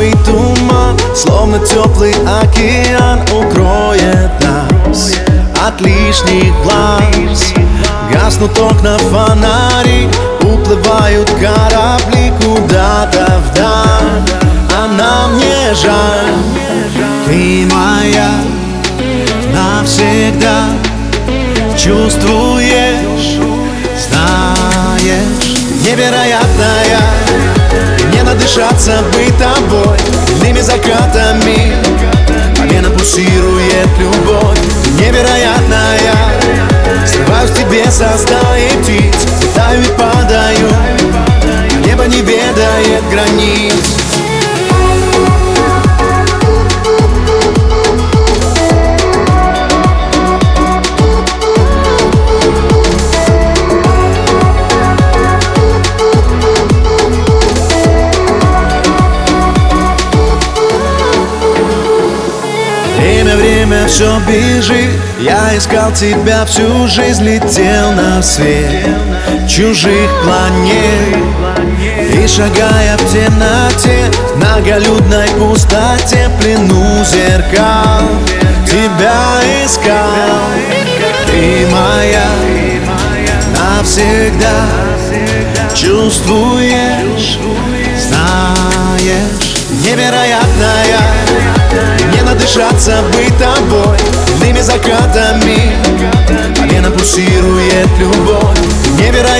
слабый туман Словно теплый океан укроет нас От лишних глаз. Гаснут окна фонари Уплывают корабли куда-то вдаль. А нам не жаль. Ты моя навсегда. Чувствуешь, знаешь Невероятная Не надышаться быть тобой. Дневными закатами. Полено пульсирует любовь. Невероятная. Срываюсь тебе со стаи птиц. Летаю и падаю. Небо не ведает границ Время, все бежит. Я искал тебя всю жизнь Летел на свет чужих планет. И шагая в темноте Многолюдной пустоте Плену зеркал Тебя искал. Ты моя навсегда Чувствуешь, знаешь Невероятная Не надышаться быть тобой Дневными закатами. Полено пульсирует любовь. Невероятная